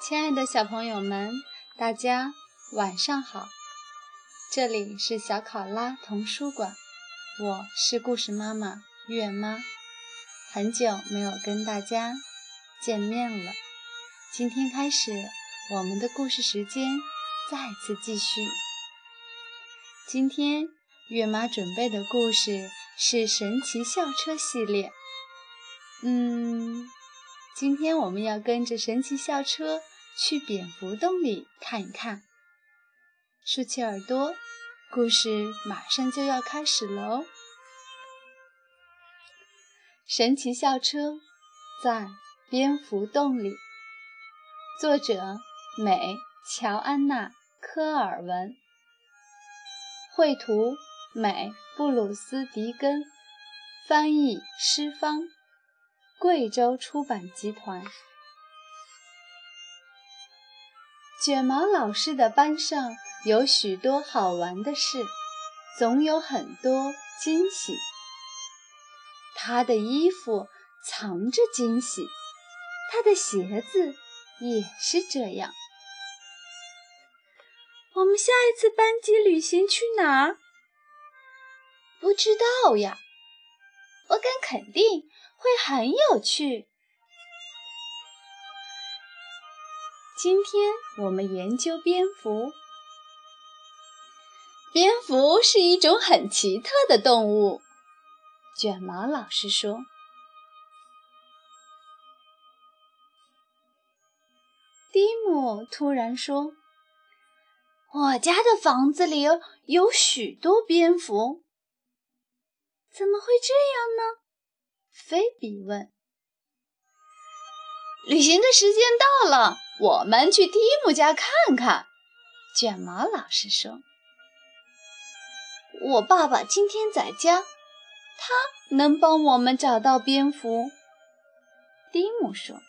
亲爱的小朋友们，大家晚上好！这里是小考拉童书馆，我是故事妈妈月妈。很久没有跟大家见面了，今天开始我们的故事时间再次继续。今天月妈准备的故事是神奇校车系列。嗯，今天我们要跟着神奇校车。去蝙蝠洞里看一看，竖起耳朵，故事马上就要开始喽！神奇校车在蝙蝠洞里，作者美乔安娜·科尔文，绘图美布鲁斯·迪根，翻译施方，贵州出版集团。卷毛老师的班上有许多好玩的事，总有很多惊喜。他的衣服藏着惊喜，他的鞋子也是这样。我们下一次班级旅行去哪儿？不知道呀。我敢肯定会很有趣。今天我们研究蝙蝠。蝙蝠是一种很奇特的动物，卷毛老师说。蒂姆突然说：“我家的房子里有许多蝙蝠。”怎么会这样呢？菲比问。旅行的时间到了。我们去蒂姆家看看，卷毛老师说：“我爸爸今天在家，他能帮我们找到蝙蝠。”蒂姆说：“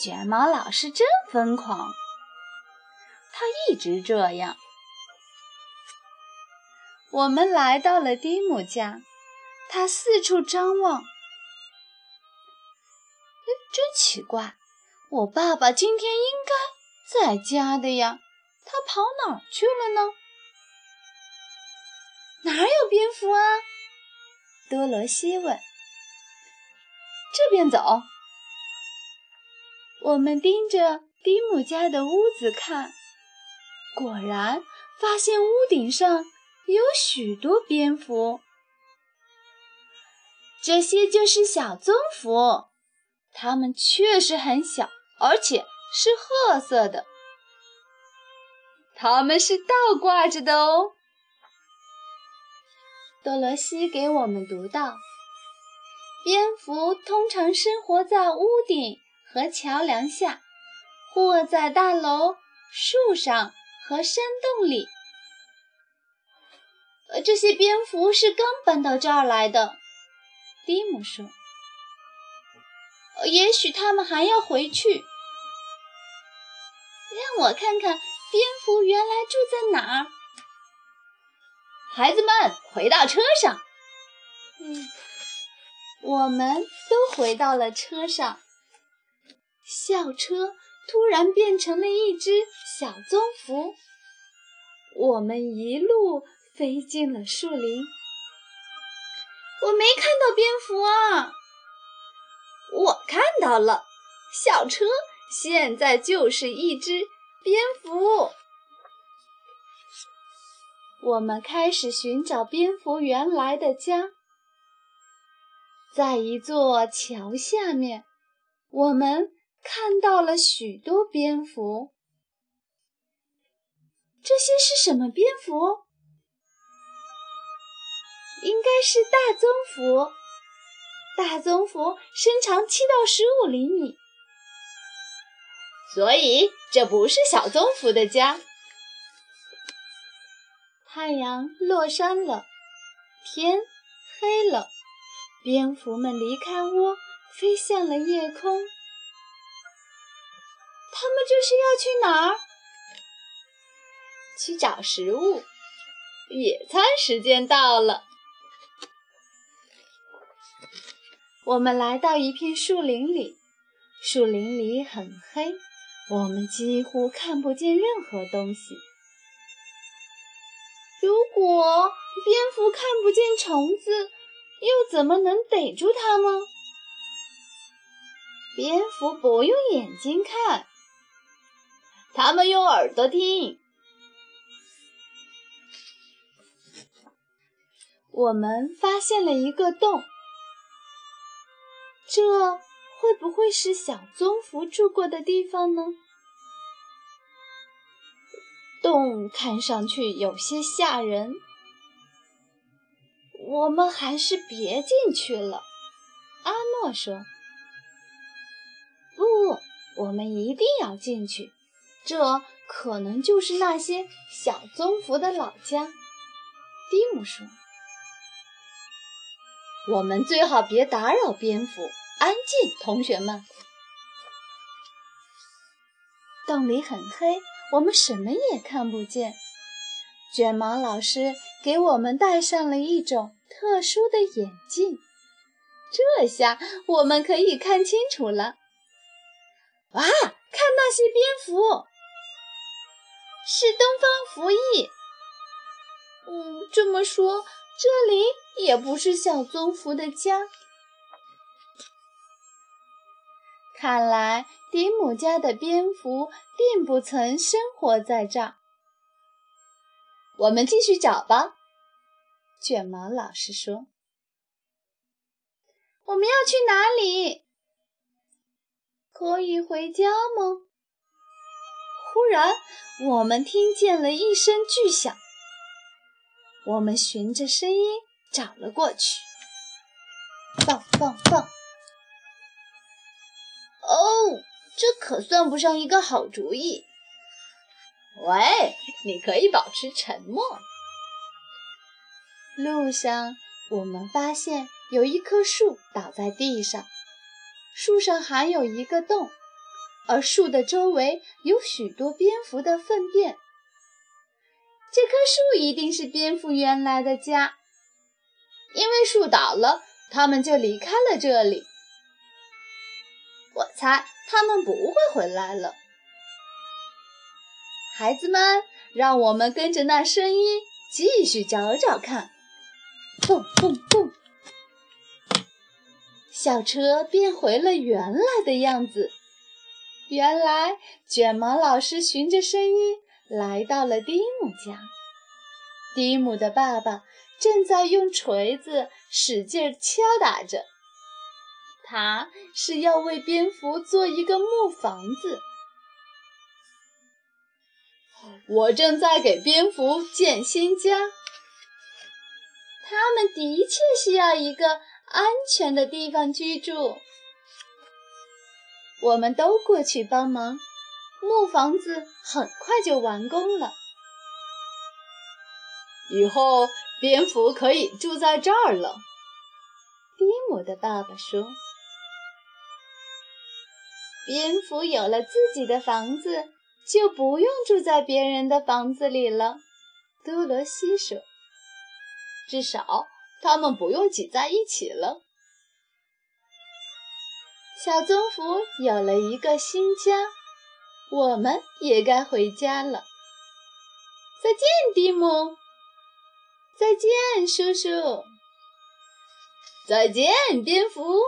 卷毛老师真疯狂，他一直这样。”我们来到了蒂姆家，他四处张望，真奇怪。我爸爸今天应该在家的呀，他跑哪儿去了呢？哪有蝙蝠啊？多罗西问。这边走。我们盯着蒂姆家的屋子看，果然发现屋顶上有许多蝙蝠。这些就是小棕蝠，它们确实很小。而且是褐色的，它们是倒挂着的哦。多罗西给我们读道：“蝙蝠通常生活在屋顶和桥梁下，或在大楼、树上和山洞里。呃，这些蝙蝠是刚搬到这儿来的。”蒂姆说。也许他们还要回去。让我看看蝙蝠原来住在哪儿。孩子们，回到车上。嗯，我们都回到了车上。校车突然变成了一只小棕蝠。我们一路飞进了树林。我没看到蝙蝠啊。我看到了，小车现在就是一只蝙蝠。我们开始寻找蝙蝠原来的家，在一座桥下面，我们看到了许多蝙蝠。这些是什么蝙蝠？应该是大棕蝠。大棕蝠身长七到十五厘米，所以这不是小棕蝠的家。太阳落山了，天黑了，蝙蝠们离开窝，飞向了夜空。他们这是要去哪儿？去找食物。野餐时间到了。我们来到一片树林里，树林里很黑，我们几乎看不见任何东西。如果蝙蝠看不见虫子，又怎么能逮住它吗？蝙蝠不用眼睛看，它们用耳朵听。我们发现了一个洞，这会不会是小棕蝠住过的地方呢？洞看上去有些吓人，我们还是别进去了。阿诺说：“不，我们一定要进去，这可能就是那些小棕蝠的老家。”蒂姆说。我们最好别打扰蝙蝠，安静，同学们。洞里很黑，我们什么也看不见。卷毛老师给我们戴上了一种特殊的眼镜，这下我们可以看清楚了。哇，看那些蝙蝠，是东方蝠翼。嗯，这么说，这里。也不是小棕蝠的家。看来迪姆家的蝙蝠并不曾生活在这儿。我们继续找吧，卷毛老师说。我们要去哪里？可以回家吗？忽然，我们听见了一声巨响。我们循着声音。找了过去，放放放！哦，这可算不上一个好主意。喂，你可以保持沉默。路上，我们发现有一棵树倒在地上，树上还有一个洞，而树的周围有许多蝙蝠的粪便。这棵树一定是蝙蝠原来的家。因为树倒了，他们就离开了这里。我猜他们不会回来了。孩子们，让我们跟着那声音继续找找看。蹦蹦蹦，小车变回了原来的样子。原来卷毛老师循着声音来到了蒂姆家。蒂姆的爸爸。正在用锤子使劲敲打着，他是要为蝙蝠做一个木房子。我正在给蝙蝠建新家，他们的确需要一个安全的地方居住。我们都过去帮忙，木房子很快就完工了。以后。蝙蝠可以住在这儿了，蒂姆的爸爸说。蝙蝠有了自己的房子，就不用住在别人的房子里了，多罗西说。至少他们不用挤在一起了。小棕蝠有了一个新家，我们也该回家了。再见，蒂姆。再见，叔叔。再见，蝙蝠。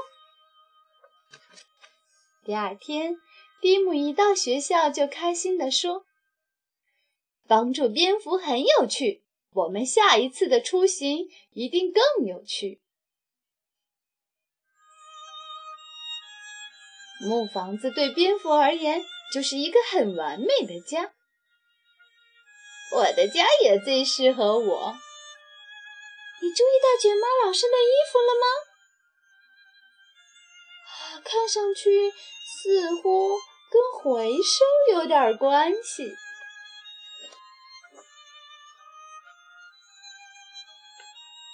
第二天，蒂姆一到学校就开心地说：“帮助蝙蝠很有趣，我们下一次的出行一定更有趣。”木房子对蝙蝠而言就是一个很完美的家。我的家也最适合我。你注意到卷毛老师的衣服了吗？看上去似乎跟回收有点关系。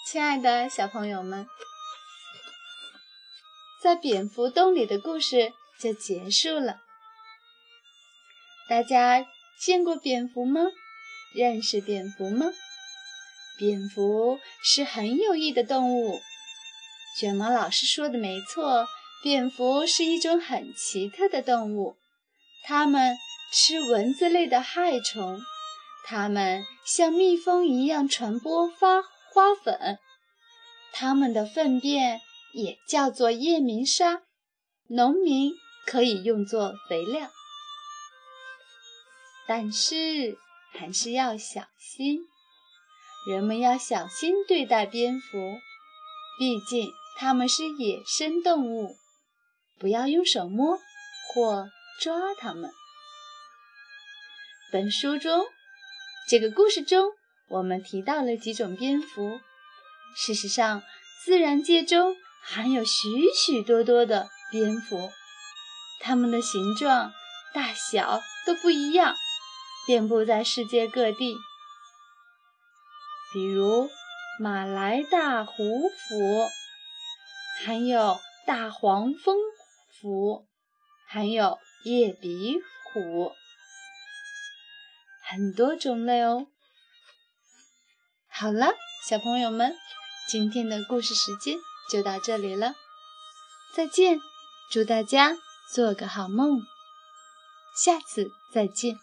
亲爱的小朋友们，在蝙蝠洞里的故事就结束了。大家见过蝙蝠吗？认识蝙蝠吗？蝙蝠是很有益的动物，卷毛老师说的没错，蝙蝠是一种很奇特的动物，它们吃蚊子类的害虫，它们像蜜蜂一样传播发花粉，它们的粪便也叫做夜明砂，农民可以用作肥料。但是还是要小心，人们要小心对待蝙蝠，毕竟它们是野生动物。不要用手摸或抓它们。本书中，这个故事中，我们提到了几种蝙蝠。事实上，自然界中含有许许多多的蝙蝠，它们的形状、大小都不一样，遍布在世界各地。比如，马来大胡蝠，还有大黄蜂。蝠，还有叶鼻虎，很多种类哦。好了，小朋友们，今天的故事时间就到这里了，再见！祝大家做个好梦，下次再见。